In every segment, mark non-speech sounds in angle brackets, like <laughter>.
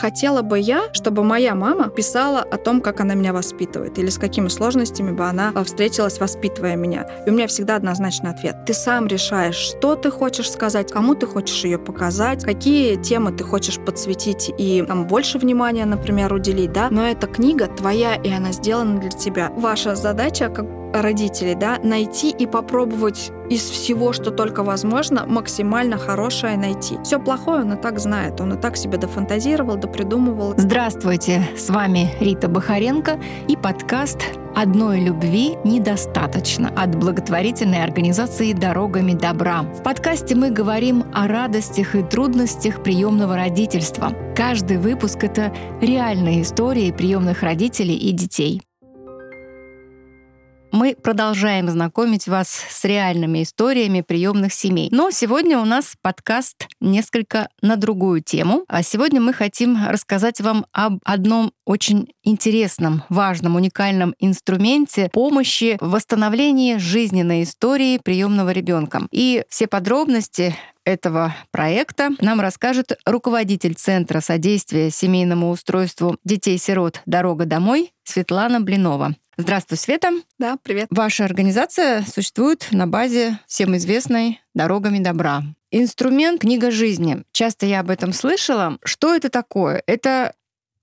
хотела бы я, чтобы моя мама писала о том, как она меня воспитывает, или с какими сложностями бы она э, встретилась, воспитывая меня. И у меня всегда однозначный ответ. Ты сам решаешь, что ты хочешь сказать, кому ты хочешь ее показать, какие темы ты хочешь подсветить и там больше внимания, например, уделить, да. Но эта книга твоя, и она сделана для тебя. Ваша задача, как родителей, да, найти и попробовать из всего, что только возможно, максимально хорошее найти. Все плохое он и так знает, он и так себе дофантазировал, допридумывал. Здравствуйте, с вами Рита Бахаренко и подкаст «Одной любви недостаточно» от благотворительной организации «Дорогами добра». В подкасте мы говорим о радостях и трудностях приемного родительства. Каждый выпуск — это реальные истории приемных родителей и детей. Мы продолжаем знакомить вас с реальными историями приемных семей. Но сегодня у нас подкаст несколько на другую тему. А сегодня мы хотим рассказать вам об одном очень интересном, важном, уникальном инструменте помощи в восстановлении жизненной истории приемного ребенка. И все подробности этого проекта нам расскажет руководитель Центра содействия семейному устройству детей-сирот «Дорога домой» Светлана Блинова. Здравствуй, Света. Да, привет. Ваша организация существует на базе всем известной «Дорогами добра». Инструмент «Книга жизни». Часто я об этом слышала. Что это такое? Это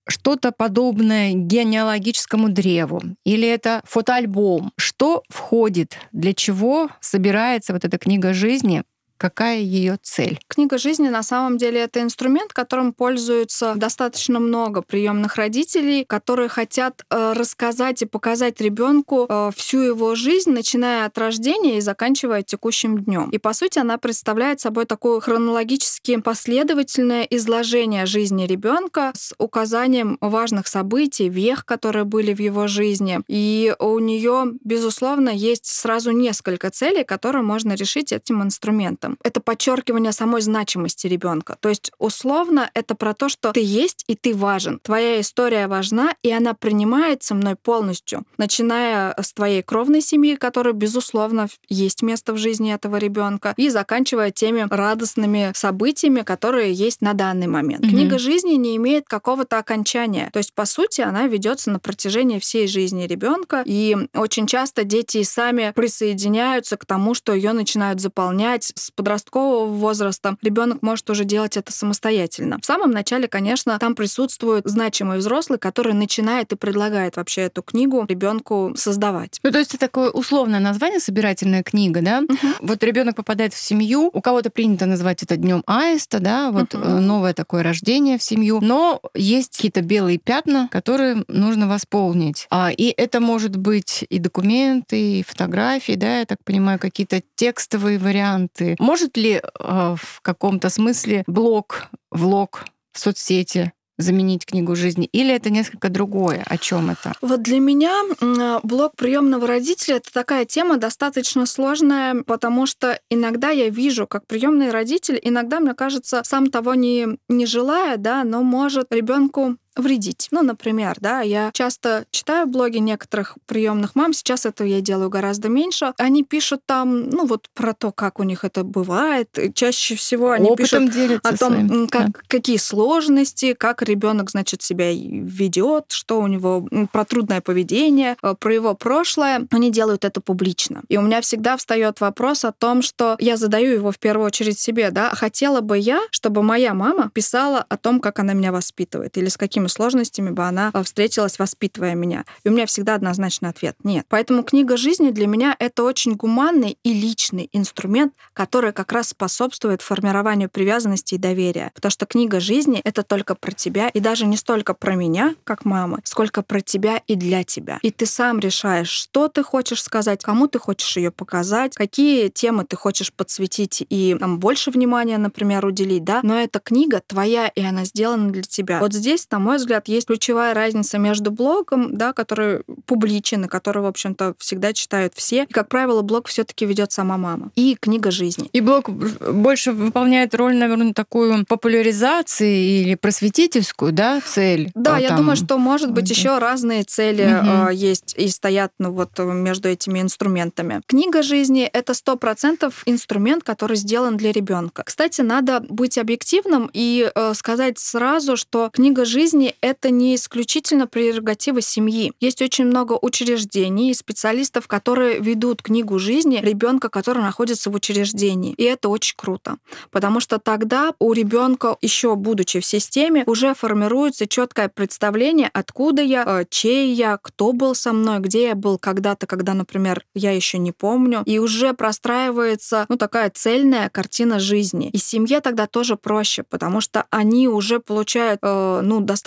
что-то подобное генеалогическому древу? Или это фотоальбом? Что входит? Для чего собирается вот эта книга жизни? Какая ее цель? Книга жизни на самом деле это инструмент, которым пользуются достаточно много приемных родителей, которые хотят э, рассказать и показать ребенку э, всю его жизнь, начиная от рождения и заканчивая текущим днем. И по сути она представляет собой такое хронологически последовательное изложение жизни ребенка с указанием важных событий, вех, которые были в его жизни. И у нее, безусловно, есть сразу несколько целей, которые можно решить этим инструментом этом. Это подчеркивание самой значимости ребенка. То есть, условно, это про то, что ты есть и ты важен. Твоя история важна, и она принимается мной полностью. Начиная с твоей кровной семьи, которая, безусловно, есть место в жизни этого ребенка, и заканчивая теми радостными событиями, которые есть на данный момент. Mm-hmm. Книга жизни не имеет какого-то окончания. То есть, по сути, она ведется на протяжении всей жизни ребенка, и очень часто дети сами присоединяются к тому, что ее начинают заполнять с подросткового возраста ребенок может уже делать это самостоятельно. В самом начале, конечно, там присутствует значимый взрослый, который начинает и предлагает вообще эту книгу ребенку создавать. Ну, то есть это такое условное название собирательная книга, да? Угу. Вот ребенок попадает в семью, у кого-то принято называть это днем аиста, да, вот угу. новое такое рождение в семью, но есть какие-то белые пятна, которые нужно восполнить. А, и это может быть и документы, и фотографии, да, я так понимаю, какие-то текстовые варианты. Может ли э, в каком-то смысле блог, влог в соцсети заменить книгу жизни, или это несколько другое? О чем это? Вот для меня блог приемного родителя это такая тема достаточно сложная, потому что иногда я вижу, как приемный родитель, иногда, мне кажется, сам того не, не желая, да, но может ребенку вредить. Ну, например, да, я часто читаю блоги некоторых приемных мам, сейчас это я делаю гораздо меньше. Они пишут там, ну, вот про то, как у них это бывает. чаще всего они Опытом пишут о том, своим, как, да. какие сложности, как ребенок, значит, себя ведет, что у него про трудное поведение, э, про его прошлое. Они делают это публично. И у меня всегда встает вопрос о том, что я задаю его в первую очередь себе, да, хотела бы я, чтобы моя мама писала о том, как она меня воспитывает или с какими какими сложностями бы она э, встретилась, воспитывая меня. И у меня всегда однозначный ответ — нет. Поэтому книга жизни для меня — это очень гуманный и личный инструмент, который как раз способствует формированию привязанности и доверия. Потому что книга жизни — это только про тебя, и даже не столько про меня, как мама, сколько про тебя и для тебя. И ты сам решаешь, что ты хочешь сказать, кому ты хочешь ее показать, какие темы ты хочешь подсветить и там, больше внимания, например, уделить, да. Но эта книга твоя, и она сделана для тебя. Вот здесь там мой взгляд, есть ключевая разница между блогом, да, который публичен, и который, в общем-то, всегда читают все. И, как правило, блог все таки ведет сама мама. И книга жизни. И блог больше выполняет роль, наверное, такую популяризации или просветительскую, да, цель? Да, а, я там... думаю, что, может быть, еще разные цели угу. есть и стоят ну, вот между этими инструментами. Книга жизни — это сто процентов инструмент, который сделан для ребенка. Кстати, надо быть объективным и э, сказать сразу, что книга жизни — это не исключительно прерогатива семьи. Есть очень много учреждений и специалистов, которые ведут книгу жизни ребенка, который находится в учреждении. И это очень круто, потому что тогда у ребенка, еще будучи в системе, уже формируется четкое представление, откуда я, э, чей я, кто был со мной, где я был когда-то, когда, например, я еще не помню. И уже простраивается ну, такая цельная картина жизни. И семье тогда тоже проще, потому что они уже получают э, ну, достаточно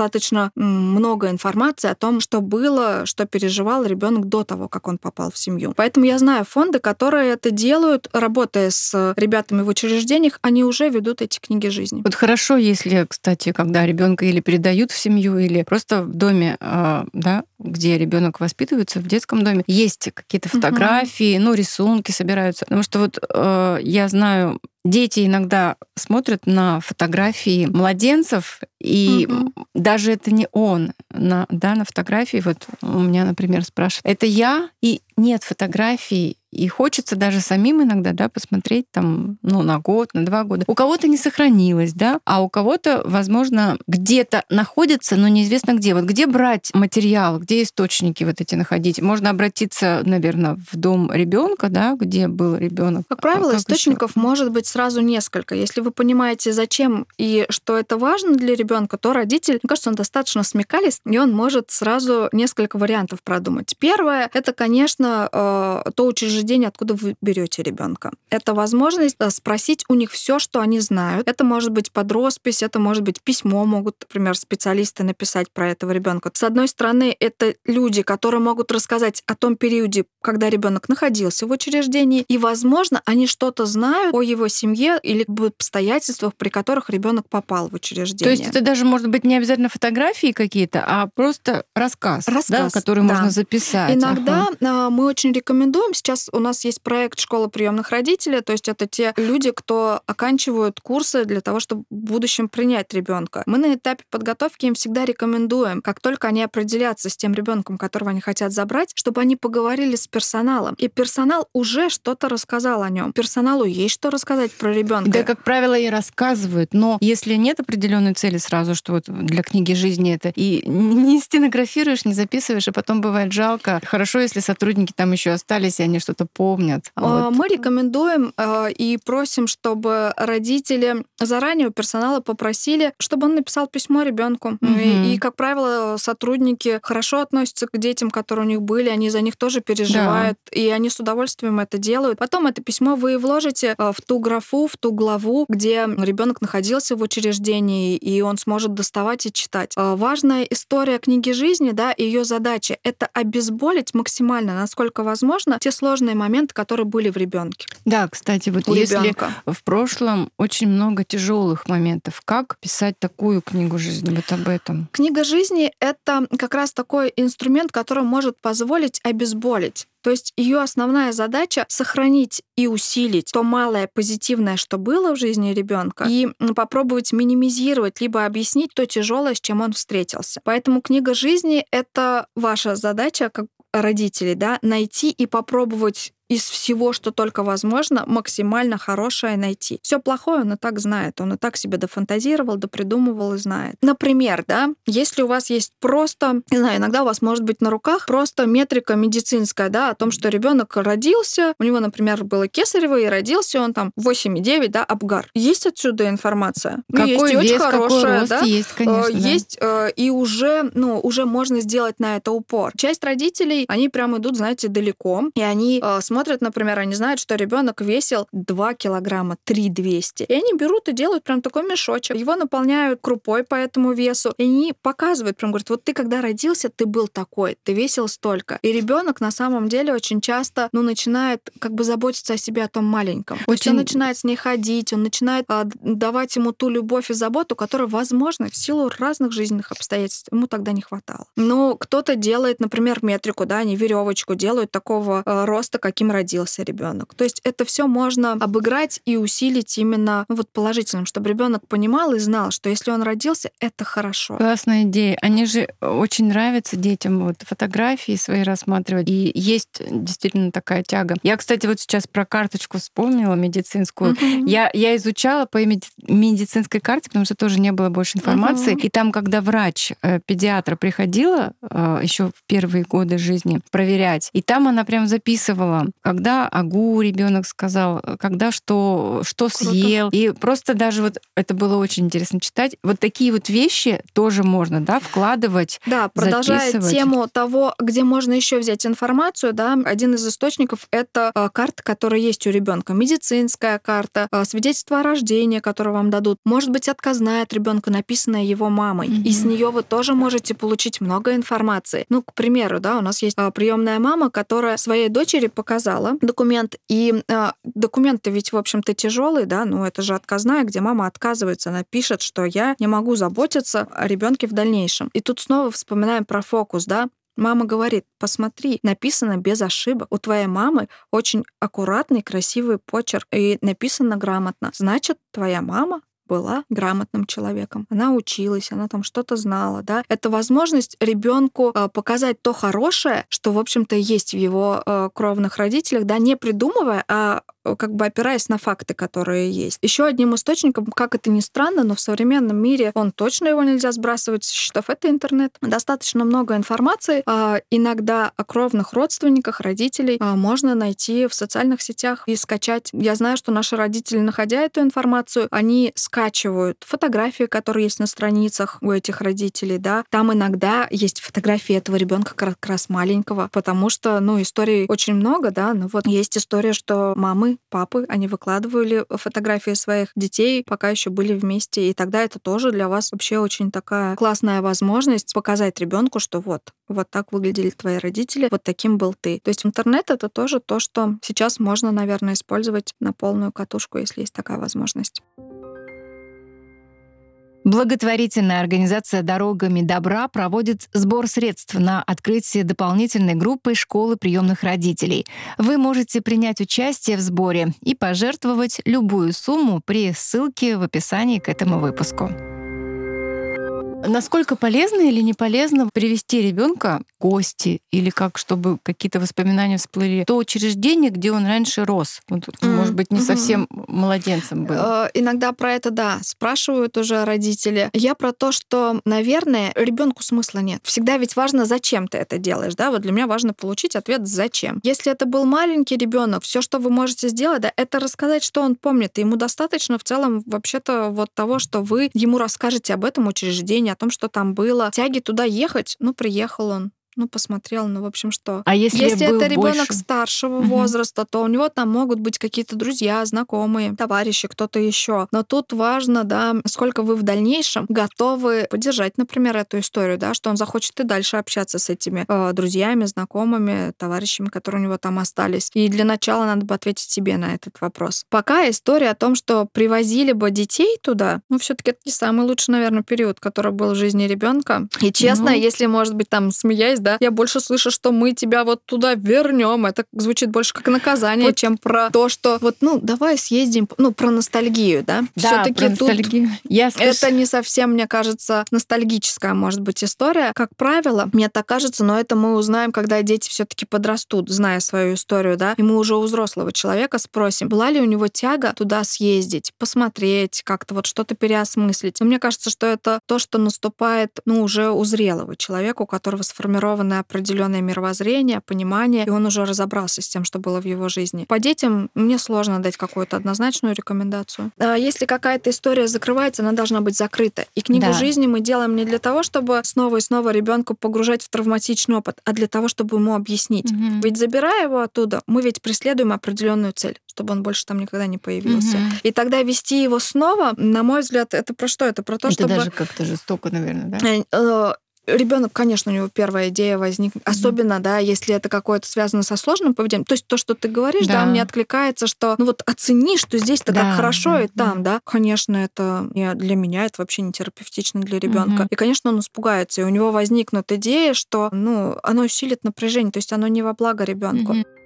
много информации о том, что было, что переживал ребенок до того, как он попал в семью. Поэтому я знаю фонды, которые это делают, работая с ребятами в учреждениях, они уже ведут эти книги жизни. Вот хорошо, если, кстати, когда ребенка или передают в семью, или просто в доме, э, да, где ребенок воспитывается в детском доме, есть какие-то фотографии, угу. ну, рисунки собираются. Потому что вот э, я знаю, дети иногда смотрят на фотографии младенцев, и угу. даже это не он, на, да, на фотографии, вот у меня, например, спрашивают, это я, и нет фотографий, и хочется даже самим иногда, да, посмотреть там, ну, на год, на два года. У кого-то не сохранилось, да, а у кого-то, возможно, где-то находится, но неизвестно где. Вот где брать материал, где источники вот эти находить? Можно обратиться, наверное, в дом ребенка, да, где был ребенок. Как правило, как источников еще? может быть сразу несколько. Если вы понимаете, зачем и что это важно для ребенка, то родитель, мне кажется, он достаточно смекалист, и он может сразу несколько вариантов продумать. Первое, это, конечно, э, то учреждение, учреждение, откуда вы берете ребенка. Это возможность э, спросить у них все, что они знают. Это может быть под роспись, это может быть письмо, могут, например, специалисты написать про этого ребенка. С одной стороны, это люди, которые могут рассказать о том периоде, когда ребенок находился в учреждении, и, возможно, они что-то знают о его семье или об обстоятельствах, при которых ребенок попал в учреждение. То есть это даже может быть не обязательно фотографии какие-то, а просто рассказ, рассказ да, который да. можно записать. Иногда ага. мы очень рекомендуем сейчас у нас есть проект «Школа приемных родителей», то есть это те люди, кто оканчивают курсы для того, чтобы в будущем принять ребенка. Мы на этапе подготовки им всегда рекомендуем, как только они определятся с тем ребенком, которого они хотят забрать, чтобы они поговорили с персоналом. И персонал уже что-то рассказал о нем. Персоналу есть что рассказать про ребенка. Да, как правило, и рассказывают. Но если нет определенной цели сразу, что вот для книги жизни это и не стенографируешь, не записываешь, и потом бывает жалко. Хорошо, если сотрудники там еще остались, и они что-то что-то помнят. А вот. Мы рекомендуем э, и просим, чтобы родители заранее у персонала попросили, чтобы он написал письмо ребенку. Угу. И, и, как правило, сотрудники хорошо относятся к детям, которые у них были, они за них тоже переживают, да. и они с удовольствием это делают. Потом это письмо вы вложите в ту графу, в ту главу, где ребенок находился в учреждении, и он сможет доставать и читать. Важная история книги жизни, да, ее задача — это обезболить максимально, насколько возможно, те сложные сложные моменты, которые были в ребенке. Да, кстати, вот если ребенка. в прошлом очень много тяжелых моментов, как писать такую книгу жизни? Вот об этом. Книга жизни это как раз такой инструмент, который может позволить обезболить. То есть ее основная задача сохранить и усилить то малое позитивное, что было в жизни ребенка, и попробовать минимизировать либо объяснить то тяжелое, с чем он встретился. Поэтому книга жизни это ваша задача как родителей, да, найти и попробовать из всего, что только возможно, максимально хорошее найти. Все плохое он и так знает, он и так себе дофантазировал, допридумывал и знает. Например, да, если у вас есть просто, не знаю, иногда у вас может быть на руках просто метрика медицинская, да, о том, что ребенок родился, у него, например, было кесарево, и родился он там 8,9, да, обгар. Есть отсюда информация? Ну, какой есть вес, очень хорошая, да? Есть, конечно. Э, есть, да. Э, и уже, ну, уже можно сделать на это упор. Часть родителей, они прям идут, знаете, далеко, и они смотрят смотрят, например, они знают, что ребенок весил 2 килограмма, 3 200. И они берут и делают прям такой мешочек. Его наполняют крупой по этому весу. И они показывают, прям говорят, вот ты когда родился, ты был такой, ты весил столько. И ребенок на самом деле очень часто, ну, начинает как бы заботиться о себе, о том маленьком. Очень... То есть он начинает с ней ходить, он начинает а, давать ему ту любовь и заботу, которая, возможно, в силу разных жизненных обстоятельств ему тогда не хватало. Но кто-то делает, например, метрику, да, они веревочку делают такого э, роста, каким родился ребенок. То есть это все можно обыграть и усилить именно ну, вот положительным, чтобы ребенок понимал и знал, что если он родился, это хорошо. Классная идея. Они же очень нравятся детям вот фотографии свои рассматривать. И есть действительно такая тяга. Я, кстати, вот сейчас про карточку вспомнила медицинскую. Uh-huh. Я, я изучала по медицинской карте, потому что тоже не было больше информации. Uh-huh. И там, когда врач, э, педиатр приходила э, еще в первые годы жизни проверять, и там она прям записывала, когда агу ребенок сказал, когда что, что съел. И просто даже вот это было очень интересно читать. Вот такие вот вещи тоже можно, да, вкладывать. Да, продолжая тему того, где можно еще взять информацию, да, один из источников это э, карта, которая есть у ребенка, медицинская карта, свидетельство о рождении, которое вам дадут, может быть отказная от ребенка, написанная его мамой, mm-hmm. и с нее вы тоже можете получить много информации. Ну, к примеру, да, у нас есть приемная мама, которая своей дочери показала документ, и а, документы ведь, в общем-то, тяжелые, да, ну это же отказная, где мама отказывается, она пишет, что я не могу заботиться о ребенке в дальнейшем. И тут снова вспоминаем про фокус, да, Мама говорит, посмотри, написано без ошибок. У твоей мамы очень аккуратный, красивый почерк и написано грамотно. Значит, твоя мама была грамотным человеком. Она училась, она там что-то знала, да. Это возможность ребенку э, показать то хорошее, что, в общем-то, есть в его э, кровных родителях, да, не придумывая, а как бы опираясь на факты, которые есть. Еще одним источником, как это ни странно, но в современном мире он точно его нельзя сбрасывать со счетов, это интернет. Достаточно много информации, а, иногда о кровных родственниках, родителей а, можно найти в социальных сетях и скачать. Я знаю, что наши родители, находя эту информацию, они скачивают фотографии, которые есть на страницах у этих родителей, да. Там иногда есть фотографии этого ребенка как раз маленького, потому что, ну, историй очень много, да, но вот есть история, что мамы папы, они выкладывали фотографии своих детей, пока еще были вместе. И тогда это тоже для вас вообще очень такая классная возможность показать ребенку, что вот, вот так выглядели твои родители, вот таким был ты. То есть интернет — это тоже то, что сейчас можно, наверное, использовать на полную катушку, если есть такая возможность. Благотворительная организация «Дорогами добра» проводит сбор средств на открытие дополнительной группы школы приемных родителей. Вы можете принять участие в сборе и пожертвовать любую сумму при ссылке в описании к этому выпуску. Насколько полезно или не полезно привести ребенка в гости или как, чтобы какие-то воспоминания всплыли, то учреждение, где он раньше рос, вот, mm-hmm. может быть, не совсем mm-hmm. младенцем был. Э, иногда про это, да, спрашивают уже родители. Я про то, что, наверное, ребенку смысла нет. Всегда ведь важно, зачем ты это делаешь, да? Вот для меня важно получить ответ «зачем?». Если это был маленький ребенок, все, что вы можете сделать, да, это рассказать, что он помнит. И ему достаточно в целом вообще-то вот того, что вы ему расскажете об этом учреждении, о том, что там было. Тяги туда ехать, ну, приехал он ну, посмотрел, ну, в общем, что. А если, если это ребенок больше? старшего угу. возраста, то у него там могут быть какие-то друзья, знакомые, товарищи, кто-то еще. Но тут важно, да, сколько вы в дальнейшем готовы поддержать, например, эту историю, да, что он захочет и дальше общаться с этими э, друзьями, знакомыми, товарищами, которые у него там остались. И для начала надо бы ответить себе на этот вопрос. Пока история о том, что привозили бы детей туда, ну, все-таки это не самый лучший, наверное, период, который был в жизни ребенка. И честно, ну... если, может быть, там смеясь, да, я больше слышу, что мы тебя вот туда вернем. Это звучит больше как наказание, вот. чем про то, что вот, ну, давай съездим, ну, про ностальгию, да. Да, Все-таки тут ностальгию. Я слышу... это не совсем, мне кажется, ностальгическая, может быть, история. Как правило, мне так кажется, но это мы узнаем, когда дети все-таки подрастут, зная свою историю, да, и мы уже у взрослого человека спросим, была ли у него тяга туда съездить, посмотреть, как-то вот что-то переосмыслить. Но мне кажется, что это то, что наступает, ну, уже у зрелого человека, у которого сформирован сформированное определенное мировоззрение, понимание, и он уже разобрался с тем, что было в его жизни. По детям мне сложно дать какую-то однозначную рекомендацию. А если какая-то история закрывается, она должна быть закрыта. И книгу да. жизни мы делаем не для того, чтобы снова и снова ребенка погружать в травматичный опыт, а для того, чтобы ему объяснить. Угу. Ведь забирая его оттуда, мы ведь преследуем определенную цель, чтобы он больше там никогда не появился. Угу. И тогда вести его снова, на мой взгляд, это про что? Это про то, это чтобы... даже как-то жестоко, наверное, да? Ребенок, конечно, у него первая идея возникнет, mm-hmm. особенно, да, если это какое-то связано со сложным поведением. То есть то, что ты говоришь, да, да мне откликается, что ну вот оцени, что здесь-то да, как хорошо да, и там, да. да. Конечно, это для меня это вообще не терапевтично для ребенка. Mm-hmm. И, конечно, он испугается, и у него возникнут идеи, что, ну, оно усилит напряжение, то есть оно не во благо ребенку. Mm-hmm.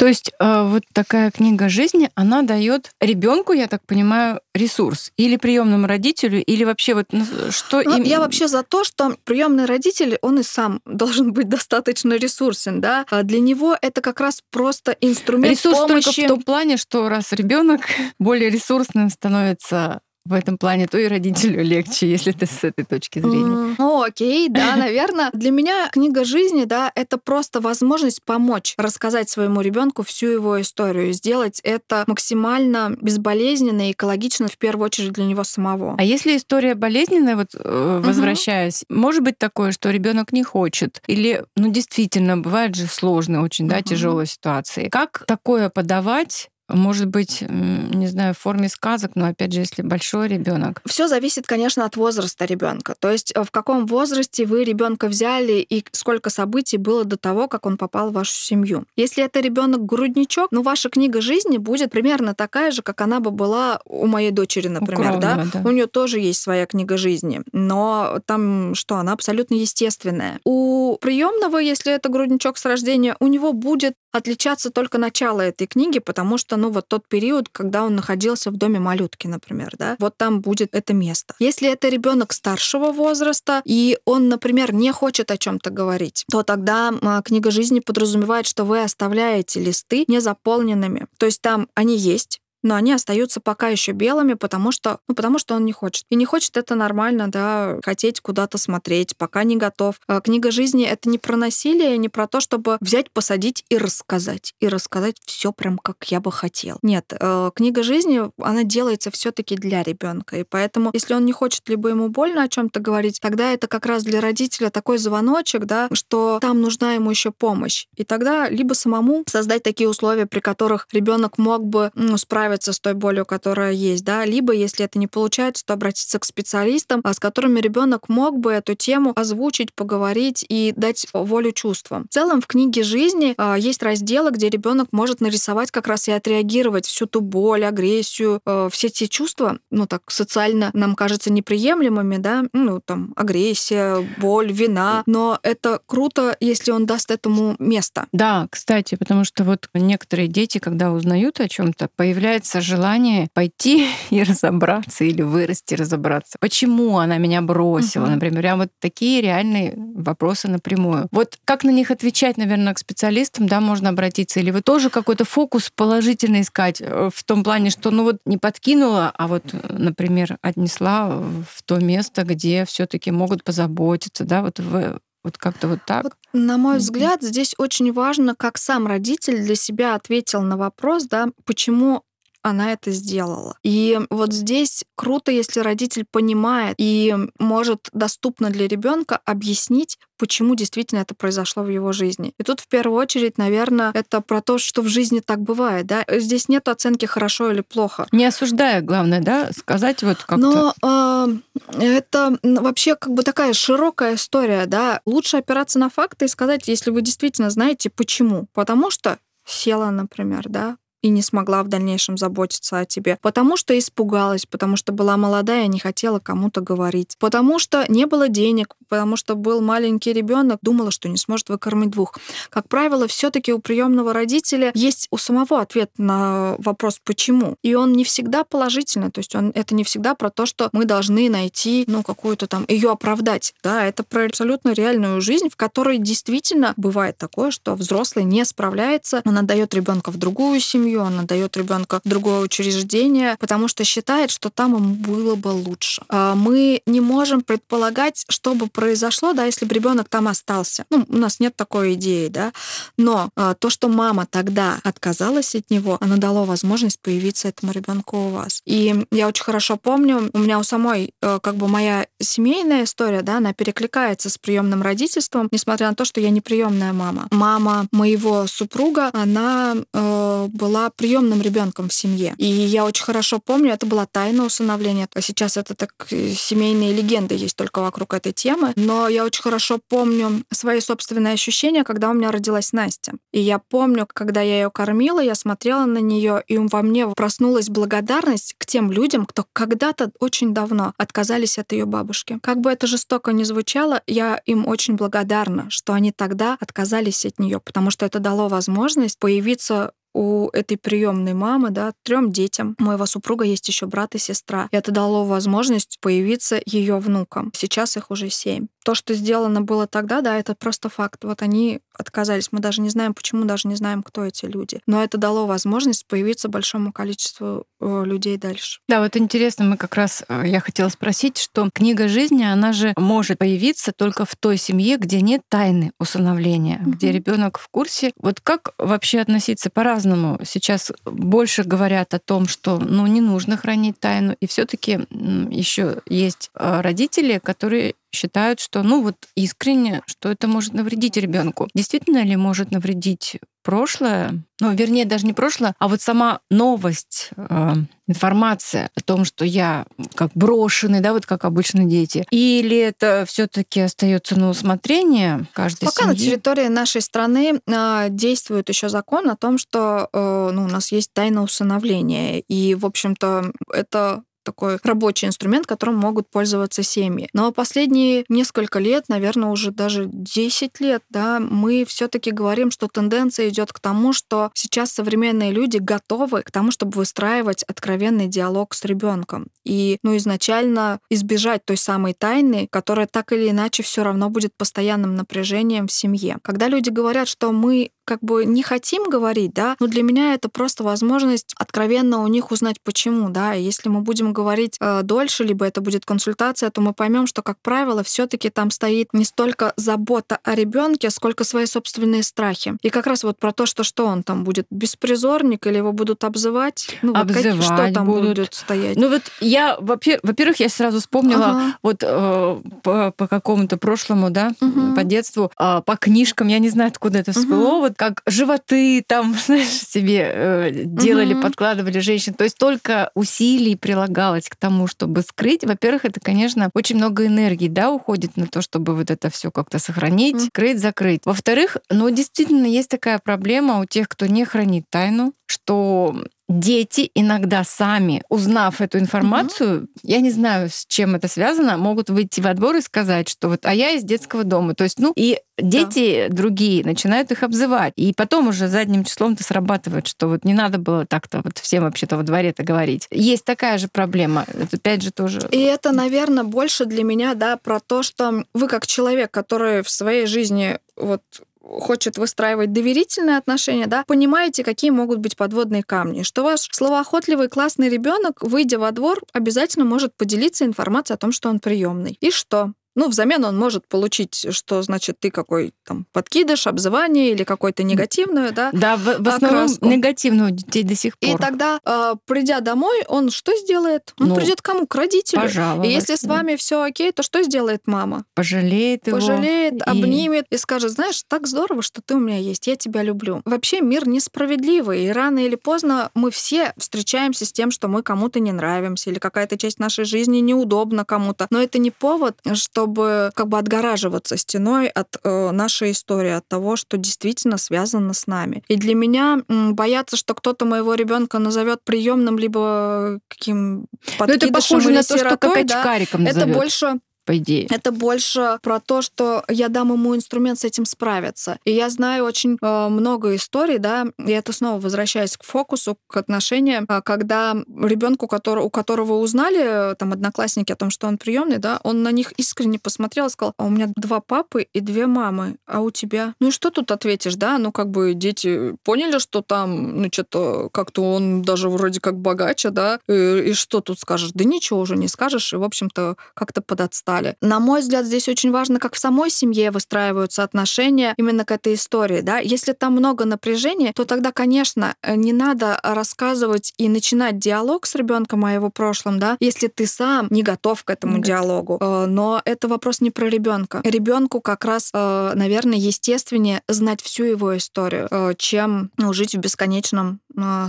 То есть э, вот такая книга жизни, она дает ребенку, я так понимаю, ресурс или приемному родителю, или вообще вот ну, что ну, им... Я вообще за то, что приемный родитель, он и сам <laughs> должен быть достаточно ресурсен, да. А для него это как раз просто инструмент Ресурс помощи. только в том плане, что раз ребенок <laughs> более ресурсным становится в этом плане, то и родителю легче, если ты с этой точки зрения. Ну, окей, да, <laughs> наверное. Для меня книга жизни, да, это просто возможность помочь рассказать своему ребенку всю его историю, сделать это максимально безболезненно и экологично, в первую очередь для него самого. А если история болезненная, вот э, возвращаясь, угу. может быть такое, что ребенок не хочет, или, ну, действительно, бывает же сложные очень, угу. да, тяжелые ситуации. Как такое подавать может быть, не знаю, в форме сказок, но опять же, если большой ребенок. Все зависит, конечно, от возраста ребенка. То есть э, в каком возрасте вы ребенка взяли и сколько событий было до того, как он попал в вашу семью. Если это ребенок грудничок, ну ваша книга жизни будет примерно такая же, как она бы была у моей дочери, например, да? да? У нее тоже есть своя книга жизни, но там что, она абсолютно естественная. У приемного, если это грудничок с рождения, у него будет отличаться только начало этой книги, потому что, ну, вот тот период, когда он находился в доме малютки, например, да, вот там будет это место. Если это ребенок старшего возраста, и он, например, не хочет о чем-то говорить, то тогда а, книга жизни подразумевает, что вы оставляете листы незаполненными. То есть там они есть, но они остаются пока еще белыми, потому что, ну, потому что он не хочет. И не хочет это нормально, да, хотеть куда-то смотреть, пока не готов. А книга жизни это не про насилие, не про то, чтобы взять, посадить и рассказать. И рассказать все прям как я бы хотел. Нет, э, книга жизни, она делается все-таки для ребенка. И поэтому, если он не хочет, либо ему больно о чем-то говорить, тогда это как раз для родителя такой звоночек, да, что там нужна ему еще помощь. И тогда либо самому создать такие условия, при которых ребенок мог бы ну, справиться справиться с той болью, которая есть, да, либо, если это не получается, то обратиться к специалистам, а с которыми ребенок мог бы эту тему озвучить, поговорить и дать волю чувствам. В целом в книге жизни а, есть разделы, где ребенок может нарисовать как раз и отреагировать всю ту боль, агрессию, а, все те чувства, ну так социально нам кажется неприемлемыми, да, ну там агрессия, боль, вина, но это круто, если он даст этому место. Да, кстати, потому что вот некоторые дети, когда узнают о чем-то, появляется появляется желание пойти <laughs> и разобраться или вырасти, разобраться. Почему она меня бросила, угу. например? Прям вот такие реальные вопросы напрямую. Вот как на них отвечать, наверное, к специалистам, да, можно обратиться? Или вы тоже какой-то фокус положительно искать э, в том плане, что ну вот не подкинула, а вот, например, отнесла в то место, где все таки могут позаботиться, да, вот в вот как-то вот так. Вот, на мой взгляд, здесь очень важно, как сам родитель для себя ответил на вопрос, да, почему она это сделала. И вот здесь круто, если родитель понимает и может доступно для ребенка объяснить, почему действительно это произошло в его жизни. И тут в первую очередь, наверное, это про то, что в жизни так бывает, да. Здесь нет оценки хорошо или плохо. Не осуждая, главное, да, сказать вот как-то. Но э, это вообще как бы такая широкая история, да. Лучше опираться на факты и сказать, если вы действительно знаете, почему. Потому что села, например, да, и не смогла в дальнейшем заботиться о тебе, потому что испугалась, потому что была молодая не хотела кому-то говорить, потому что не было денег, потому что был маленький ребенок, думала, что не сможет выкормить двух. Как правило, все-таки у приемного родителя есть у самого ответ на вопрос почему, и он не всегда положительный, то есть он это не всегда про то, что мы должны найти ну какую-то там ее оправдать, да, это про абсолютно реальную жизнь, в которой действительно бывает такое, что взрослый не справляется, он отдает ребенка в другую семью семью, она дает ребенка в другое учреждение, потому что считает, что там ему было бы лучше. А, мы не можем предполагать, что бы произошло, да, если бы ребенок там остался. Ну, у нас нет такой идеи, да. Но а, то, что мама тогда отказалась от него, она дала возможность появиться этому ребенку у вас. И я очень хорошо помню, у меня у самой э, как бы моя семейная история, да, она перекликается с приемным родительством, несмотря на то, что я не приемная мама. Мама моего супруга, она э, была приемным ребенком в семье. И я очень хорошо помню, это была тайна усыновления. А сейчас это так э, семейные легенды есть только вокруг этой темы. Но я очень хорошо помню свои собственные ощущения, когда у меня родилась Настя. И я помню, когда я ее кормила, я смотрела на нее, и во мне проснулась благодарность к тем людям, кто когда-то очень давно отказались от ее бабушки. Как бы это жестоко ни звучало, я им очень благодарна, что они тогда отказались от нее, потому что это дало возможность появиться у этой приемной мамы, да, трем детям. У моего супруга есть еще брат и сестра. И это дало возможность появиться ее внукам. Сейчас их уже семь. То, что сделано было тогда, да, это просто факт. Вот они отказались. Мы даже не знаем, почему, даже не знаем, кто эти люди. Но это дало возможность появиться большому количеству э, людей дальше. Да, вот интересно, мы как раз, э, я хотела спросить, что книга жизни, она же может появиться только в той семье, где нет тайны усыновления, угу. где ребенок в курсе. Вот как вообще относиться по-разному? Сейчас больше говорят о том, что ну, не нужно хранить тайну, и все-таки еще есть э, родители, которые считают, что, ну вот искренне, что это может навредить ребенку. Действительно ли может навредить прошлое? Ну, вернее, даже не прошлое, а вот сама новость, э, информация о том, что я как брошенный, да, вот как обычно дети. Или это все-таки остается на усмотрение каждой Пока семьи? на территории нашей страны э, действует еще закон о том, что э, ну, у нас есть тайна усыновления. И, в общем-то, это такой рабочий инструмент, которым могут пользоваться семьи. Но последние несколько лет, наверное, уже даже 10 лет, да, мы все-таки говорим, что тенденция идет к тому, что сейчас современные люди готовы к тому, чтобы выстраивать откровенный диалог с ребенком. И, ну, изначально избежать той самой тайны, которая так или иначе все равно будет постоянным напряжением в семье. Когда люди говорят, что мы как бы не хотим говорить, да, но для меня это просто возможность откровенно у них узнать, почему, да. Если мы будем говорить э, дольше, либо это будет консультация, то мы поймем, что, как правило, все-таки там стоит не столько забота о ребенке, сколько свои собственные страхи. И как раз вот про то, что что он там будет беспризорник или его будут обзывать, ну, обзывать вот что там будут. будет стоять. Ну вот я, во-первых, я сразу вспомнила ага. вот э, по, по какому-то прошлому, да, угу. по детству, э, по книжкам, я не знаю, откуда это всплыло, угу. вот как животы там, <laughs> знаешь, себе э, делали, угу. подкладывали женщин. То есть только усилий прилагалось к тому, чтобы скрыть. Во-первых, это, конечно, очень много энергии, да, уходит на то, чтобы вот это все как-то сохранить, угу. скрыть, закрыть. Во-вторых, ну, действительно, есть такая проблема у тех, кто не хранит тайну, что дети иногда сами, узнав эту информацию, угу. я не знаю, с чем это связано, могут выйти во двор и сказать, что вот, а я из детского дома. То есть, ну, и дети да. другие начинают их обзывать. И потом уже задним числом-то срабатывает, что вот не надо было так-то вот всем вообще-то во дворе-то говорить. Есть такая же проблема. Это опять же тоже... И это, наверное, больше для меня, да, про то, что вы как человек, который в своей жизни вот хочет выстраивать доверительные отношения, да, понимаете, какие могут быть подводные камни, что ваш словоохотливый классный ребенок, выйдя во двор, обязательно может поделиться информацией о том, что он приемный. И что? Ну, взамен он может получить, что значит ты какой там подкидыш, обзывание или какой-то негативную, да? Да, в, в основном окраску. негативную у детей до сих пор. И тогда, э, придя домой, он что сделает? Он ну, придет кому? К родителю. Пожалуйста. И если с вами все окей, то что сделает мама? Пожалеет его. Пожалеет, и... обнимет и скажет, знаешь, так здорово, что ты у меня есть, я тебя люблю. Вообще мир несправедливый, и рано или поздно мы все встречаемся с тем, что мы кому-то не нравимся, или какая-то часть нашей жизни неудобна кому-то. Но это не повод, что чтобы как бы отгораживаться стеной от э, нашей истории, от того, что действительно связано с нами. И для меня м, бояться, что кто-то моего ребенка назовет приемным либо каким подкидышем Но это похоже на то, сиротой, что как да, это больше по идее. Это больше про то, что я дам ему инструмент с этим справиться. И я знаю очень э, много историй, да, и это снова возвращаясь к фокусу, к отношениям, э, когда ребенку, который, у которого узнали там одноклассники о том, что он приемный, да, он на них искренне посмотрел и сказал, а у меня два папы и две мамы, а у тебя? Ну и что тут ответишь, да? Ну как бы дети поняли, что там, ну что-то как-то он даже вроде как богаче, да, и, и что тут скажешь? Да ничего уже не скажешь, и, в общем-то, как-то подотстали. На мой взгляд, здесь очень важно, как в самой семье выстраиваются отношения именно к этой истории, да. Если там много напряжения, то тогда, конечно, не надо рассказывать и начинать диалог с ребенком о его прошлом, да, если ты сам не готов к этому mm диалогу. Э, но это вопрос не про ребенка. Ребенку как раз, э, наверное, естественнее знать всю его историю, э, чем ну, жить в бесконечном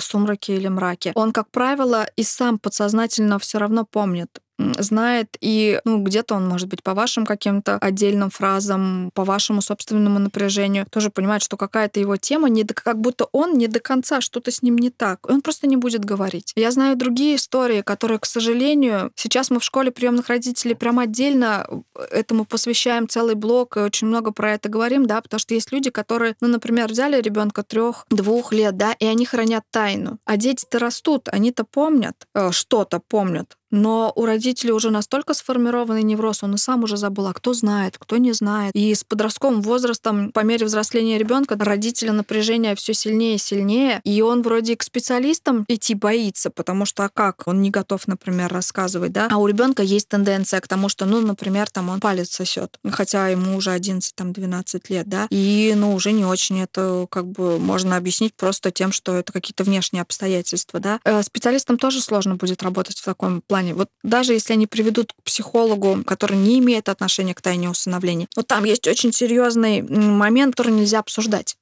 сумраке или мраке. Он, как правило, и сам подсознательно все равно помнит знает, и ну, где-то он, может быть, по вашим каким-то отдельным фразам, по вашему собственному напряжению, тоже понимает, что какая-то его тема, не до, как будто он не до конца, что-то с ним не так. Он просто не будет говорить. Я знаю другие истории, которые, к сожалению, сейчас мы в школе приемных родителей прям отдельно этому посвящаем целый блок и очень много про это говорим, да, потому что есть люди, которые, ну, например, взяли ребенка трех, двух лет, да, и они хранят тайну. А дети-то растут, они-то помнят, э, что-то помнят, но у родителей уже настолько сформированный невроз, он и сам уже забыл, а кто знает, кто не знает. И с подростковым возрастом, по мере взросления ребенка, родителя напряжение все сильнее и сильнее, и он вроде к специалистам идти боится, потому что а как? Он не готов, например, рассказывать, да? А у ребенка есть тенденция к тому, что, ну, например, там он палец сосет, хотя ему уже 11, там, 12 лет, да? И, ну, уже не очень это как бы можно объяснить просто тем, что это какие-то внешние обстоятельства, да? Э, специалистам тоже сложно будет работать в таком плане плане. Вот даже если они приведут к психологу, который не имеет отношения к тайне усыновления, вот там есть очень серьезный момент, который нельзя обсуждать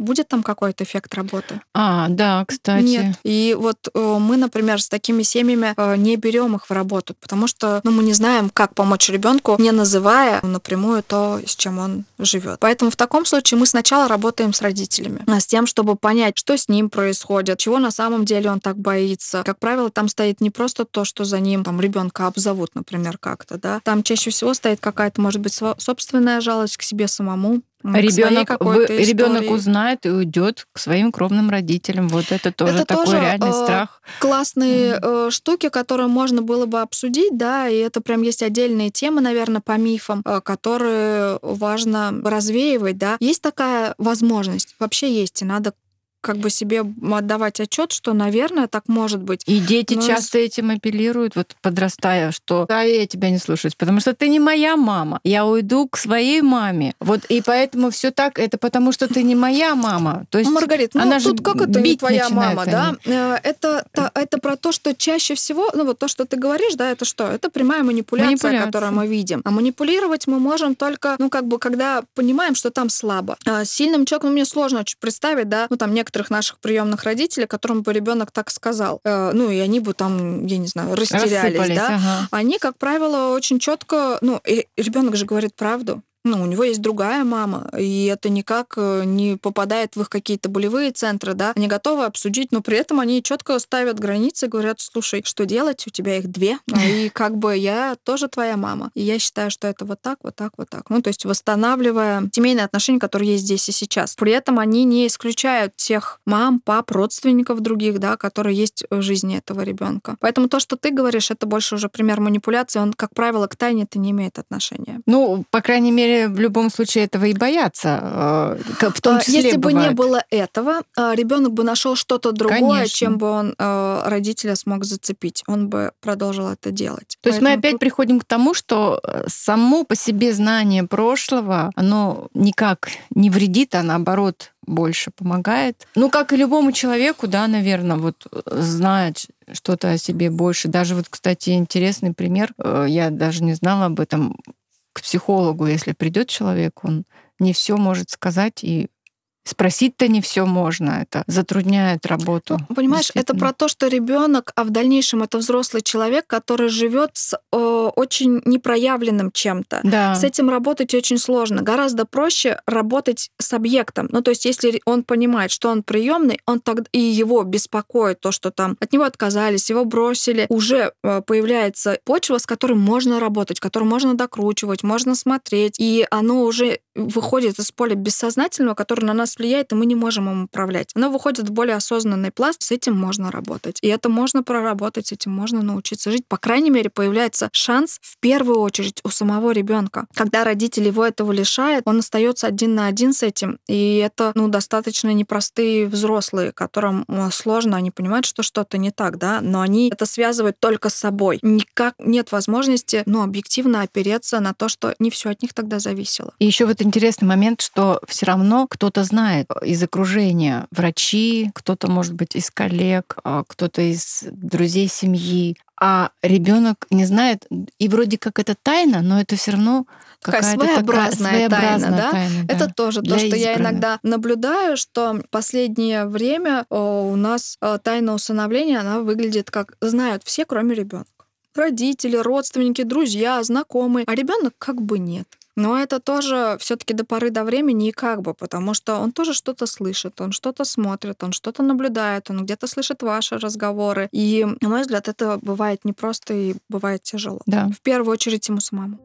будет там какой-то эффект работы? А, да, кстати. Нет. И вот э, мы, например, с такими семьями э, не берем их в работу, потому что ну, мы не знаем, как помочь ребенку, не называя напрямую то, с чем он живет. Поэтому в таком случае мы сначала работаем с родителями, с тем, чтобы понять, что с ним происходит, чего на самом деле он так боится. Как правило, там стоит не просто то, что за ним там ребенка обзовут, например, как-то, да. Там чаще всего стоит какая-то, может быть, собственная жалость к себе самому, Ребенок, ребенок узнает и уйдет к своим кровным родителям. Вот это тоже это такой тоже, реальный э, страх. Классные mm. э, штуки, которые можно было бы обсудить, да, и это прям есть отдельные темы, наверное, по мифам, э, которые важно развеивать, да. Есть такая возможность, вообще есть, и надо как бы себе отдавать отчет, что, наверное, так может быть. И дети Но... часто этим апеллируют, вот подрастая, что да, я тебя не слушаюсь, потому что ты не моя мама. Я уйду к своей маме. Вот и поэтому все так, это потому что ты не моя мама. То есть Маргарит, ну она тут как это не твоя мама, да? Э, это, это, это про то, что чаще всего, ну вот то, что ты говоришь, да, это что? Это прямая манипуляция, манипуляция, которую мы видим. А манипулировать мы можем только, ну как бы, когда понимаем, что там слабо. А сильным человеком мне сложно представить, да, ну там некоторые некоторых наших приемных родителей, которым бы ребенок так сказал, э, ну и они бы там, я не знаю, растерялись, да, ага. они, как правило, очень четко, ну, ребенок же говорит правду, ну, у него есть другая мама, и это никак э, не попадает в их какие-то болевые центры, да, они готовы обсудить, но при этом они четко ставят границы, говорят, слушай, что делать, у тебя их две, и <laughs> как бы я тоже твоя мама, и я считаю, что это вот так, вот так, вот так, ну, то есть восстанавливая семейные отношения, которые есть здесь и сейчас. При этом они не исключают тех мам, пап, родственников других, да, которые есть в жизни этого ребенка. Поэтому то, что ты говоришь, это больше уже пример манипуляции, он, как правило, к тайне это не имеет отношения. Ну, по крайней мере, в любом случае этого и боятся. Э, в том а, числе Если бывает. бы не было этого, а, ребенок бы нашел что-то другое, Конечно. чем бы он э, родителя смог зацепить. Он бы продолжил это делать. То Поэтому есть мы опять тут... приходим к тому, что э, само по себе знание прошлого, оно никак не вредит, а наоборот больше помогает. Ну, как и любому человеку, да, наверное, вот знать что-то о себе больше. Даже вот, кстати, интересный пример, я даже не знала об этом к психологу, если придет человек, он не все может сказать и Спросить-то не все можно, это затрудняет работу. Ну, понимаешь, это про то, что ребенок, а в дальнейшем это взрослый человек, который живет с э, очень непроявленным чем-то. Да. С этим работать очень сложно. Гораздо проще работать с объектом. Ну, то есть, если он понимает, что он приемный, он тогда и его беспокоит то, что там от него отказались, его бросили, уже э, появляется почва, с которой можно работать, которую можно докручивать, можно смотреть, и оно уже выходит из поля бессознательного, который на нас влияет, и мы не можем им управлять. Оно выходит в более осознанный пласт, с этим можно работать. И это можно проработать, с этим можно научиться жить. По крайней мере, появляется шанс в первую очередь у самого ребенка. Когда родитель его этого лишает, он остается один на один с этим. И это ну, достаточно непростые взрослые, которым сложно, они понимают, что что-то не так, да, но они это связывают только с собой. Никак нет возможности, ну, объективно опереться на то, что не все от них тогда зависело. И еще вот интересный момент, что все равно кто-то знает из окружения врачи, кто-то, может быть, из коллег, а, кто-то из друзей семьи, а ребенок не знает, и вроде как это тайна, но это все равно какая-то своеобразная, такая своеобразная тайна, да? тайна да? Это тоже то, что избранных. я иногда наблюдаю, что последнее время у нас тайна усыновления, она выглядит как знают все, кроме ребенка. Родители, родственники, друзья, знакомые, а ребенок как бы нет. Но это тоже все-таки до поры до времени и как бы, потому что он тоже что-то слышит, он что-то смотрит, он что-то наблюдает, он где-то слышит ваши разговоры. И, на мой взгляд, это бывает непросто и бывает тяжело. Да. В первую очередь ему самому.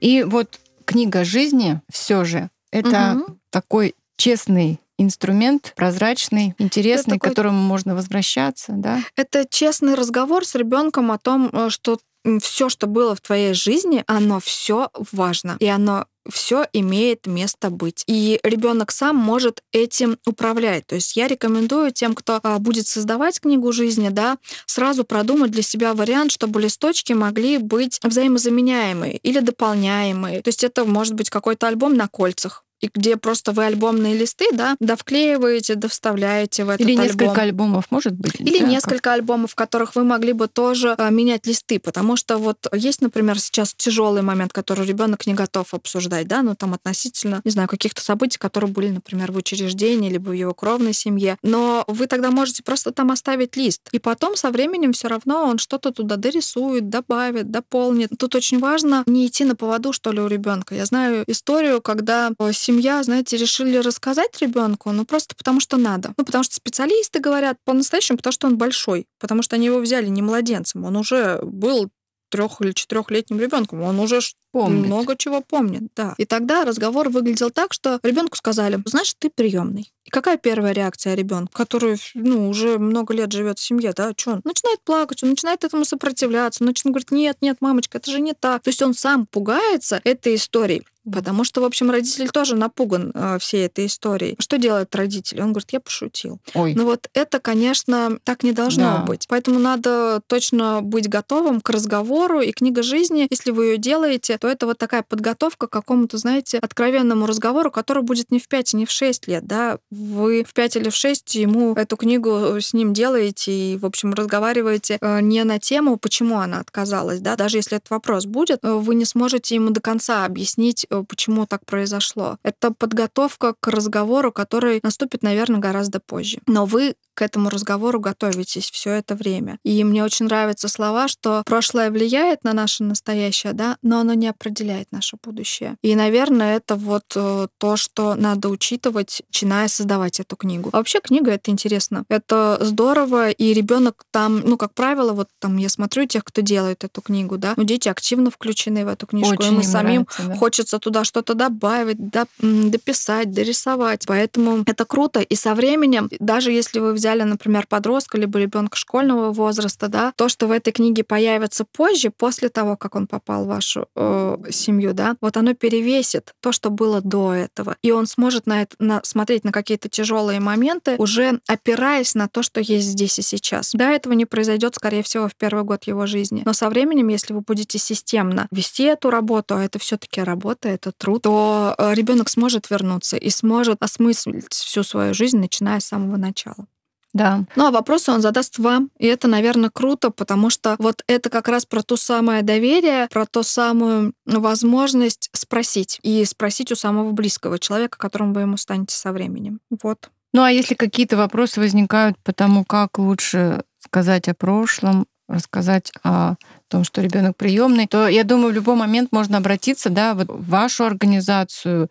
И вот книга жизни все же это угу. такой честный инструмент, прозрачный, интересный, такой... к которому можно возвращаться, да? Это честный разговор с ребенком о том, э, что все, что было в твоей жизни, оно все важно. И оно все имеет место быть. И ребенок сам может этим управлять. То есть я рекомендую тем, кто а, будет создавать книгу жизни, да, сразу продумать для себя вариант, чтобы листочки могли быть взаимозаменяемые или дополняемые. То есть это может быть какой-то альбом на кольцах, и где просто вы альбомные листы, да, да вклеиваете, да вставляете в этот Или альбом. несколько альбомов, может быть? Или да, несколько как? альбомов, в которых вы могли бы тоже а, менять листы, потому что вот есть, например, сейчас тяжелый момент, который ребенок не готов обсуждать, да, ну там относительно, не знаю, каких-то событий, которые были, например, в учреждении, либо в его кровной семье, но вы тогда можете просто там оставить лист, и потом со временем все равно он что-то туда дорисует, добавит, дополнит. Тут очень важно не идти на поводу, что ли, у ребенка. Я знаю историю, когда семья семья, знаете, решили рассказать ребенку, ну просто потому что надо. Ну потому что специалисты говорят по-настоящему, потому что он большой, потому что они его взяли не младенцем, он уже был трех или четырехлетним ребенком, он уже помнит. много чего помнит, да. И тогда разговор выглядел так, что ребенку сказали, значит, ты приемный. И какая первая реакция ребенка, который ну, уже много лет живет в семье, да, что он начинает плакать, он начинает этому сопротивляться, он начинает говорить, нет, нет, мамочка, это же не так. То есть он сам пугается этой историей. Потому что, в общем, родитель тоже напуган э, всей этой историей. Что делает родитель? Он говорит, я пошутил. Ой. Ну вот это, конечно, так не должно да. быть. Поэтому надо точно быть готовым к разговору. И книга жизни, если вы ее делаете, то это вот такая подготовка к какому-то, знаете, откровенному разговору, который будет не в 5 не в 6 лет. Да? Вы в 5 или в 6 ему эту книгу с ним делаете и, в общем, разговариваете э, не на тему, почему она отказалась. Да? Даже если этот вопрос будет, э, вы не сможете ему до конца объяснить, Э, почему так произошло. Это подготовка к разговору, который наступит, наверное, гораздо позже. Но вы к этому разговору готовитесь все это время. И мне очень нравятся слова, что прошлое влияет на наше настоящее, да, но оно не определяет наше будущее. И, наверное, это вот э, то, что надо учитывать, начиная создавать эту книгу. А вообще книга это интересно. Это здорово, и ребенок там, ну, как правило, вот там я смотрю тех, кто делает эту книгу, да, ну, дети активно включены в эту книжку, Очень им самим нравится, да. хочется туда что-то добавить, дописать, дорисовать. Поэтому это круто. И со временем, даже если вы взяли, например, подростка либо ребенка школьного возраста, да, то, что в этой книге появится позже, после того, как он попал в вашу э, семью, да, вот оно перевесит то, что было до этого. И он сможет на это, на, смотреть на какие-то тяжелые моменты, уже опираясь на то, что есть здесь и сейчас. Да, этого не произойдет, скорее всего, в первый год его жизни. Но со временем, если вы будете системно вести эту работу, а это все-таки работа, это труд, то э, ребенок сможет вернуться и сможет осмыслить всю свою жизнь, начиная с самого начала. Да. Ну а вопросы он задаст вам, и это, наверное, круто, потому что вот это как раз про то самое доверие, про ту самую возможность спросить и спросить у самого близкого человека, которым вы ему станете со временем. Вот. Ну а если какие-то вопросы возникают по тому, как лучше сказать о прошлом, рассказать о том, что ребенок приемный, то я думаю, в любой момент можно обратиться, да, вот в вашу организацию,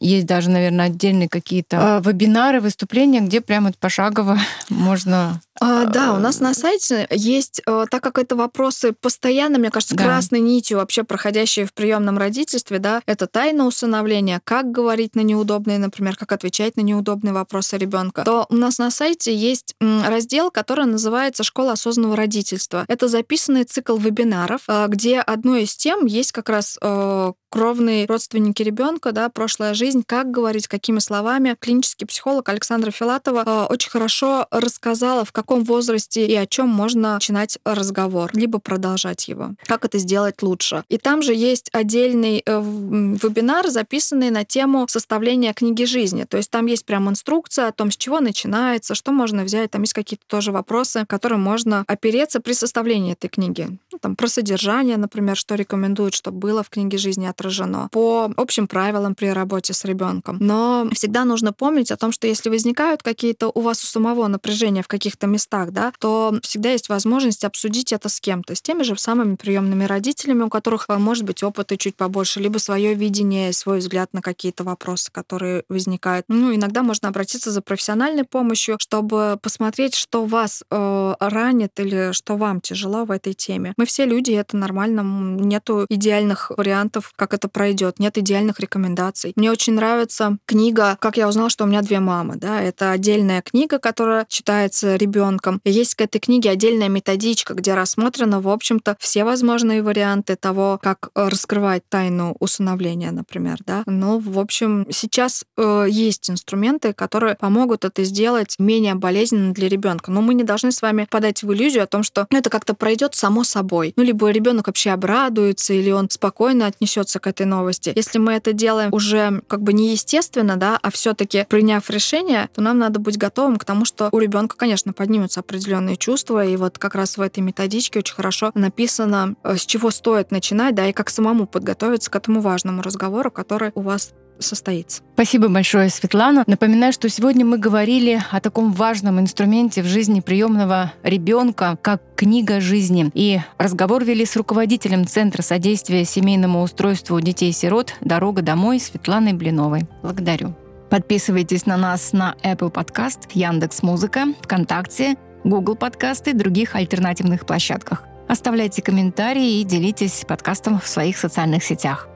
есть даже, наверное, отдельные какие-то э, вебинары, выступления, где прямо пошагово <laughs> можно а, да, у нас на сайте есть, э, так как это вопросы постоянно, мне кажется, да. красной нитью вообще проходящие в приемном родительстве, да, это тайна усыновления, как говорить на неудобные, например, как отвечать на неудобные вопросы ребенка, то у нас на сайте есть раздел, который называется «Школа осознанного родительства». Это записанный цикл вебинаров, э, где одной из тем есть как раз э, кровные родственники ребенка, да, прошлая жизнь, как говорить, какими словами. Клинический психолог Александра Филатова очень хорошо рассказала, в каком возрасте и о чем можно начинать разговор, либо продолжать его. Как это сделать лучше. И там же есть отдельный э, вебинар, записанный на тему составления книги жизни. То есть там есть прям инструкция о том, с чего начинается, что можно взять. Там есть какие-то тоже вопросы, которые можно опереться при составлении этой книги. Ну, там про содержание, например, что рекомендуют, чтобы было в книге жизни отражено. По общим правилам при работе с ребенком. Но всегда нужно помнить о том, что если возникают какие-то у вас у самого напряжения в каких-то местах, да, то всегда есть возможность обсудить это с кем-то, с теми же самыми приемными родителями, у которых э, может быть опыта чуть побольше, либо свое видение, свой взгляд на какие-то вопросы, которые возникают. Ну, иногда можно обратиться за профессиональной помощью, чтобы посмотреть, что вас э, ранит или что вам тяжело в этой теме. Мы все люди, это нормально, нету идеальных вариантов, как это пройдет, нет идеальных рекомендаций. Мне очень нравится книга «Как я узнал, что у меня две мамы». Да? Это отдельная книга, которая читается ребенком. Есть к этой книге отдельная методичка, где рассмотрено, в общем-то, все возможные варианты того, как э, раскрывать тайну усыновления, например, да. Но, в общем, сейчас э, есть инструменты, которые помогут это сделать менее болезненно для ребенка. Но мы не должны с вами подать в иллюзию о том, что это как-то пройдет само собой. Ну, либо ребенок вообще обрадуется, или он спокойно отнесется к этой новости. Если мы это делаем уже как бы неестественно, да, а все-таки приняв решение, то нам надо быть готовым к тому, что у ребенка, конечно, поднимутся определенные чувства, и вот как раз в этой методичке очень хорошо написано, э, с чего стоит начинать, да, и как самому подготовиться к этому важному разговору, который у вас состоится. Спасибо большое, Светлана. Напоминаю, что сегодня мы говорили о таком важном инструменте в жизни приемного ребенка, как книга жизни. И разговор вели с руководителем Центра содействия семейному устройству детей-сирот «Дорога домой» Светланой Блиновой. Благодарю. Подписывайтесь на нас на Apple Podcast, Яндекс Музыка, ВКонтакте, Google подкасты и других альтернативных площадках. Оставляйте комментарии и делитесь подкастом в своих социальных сетях.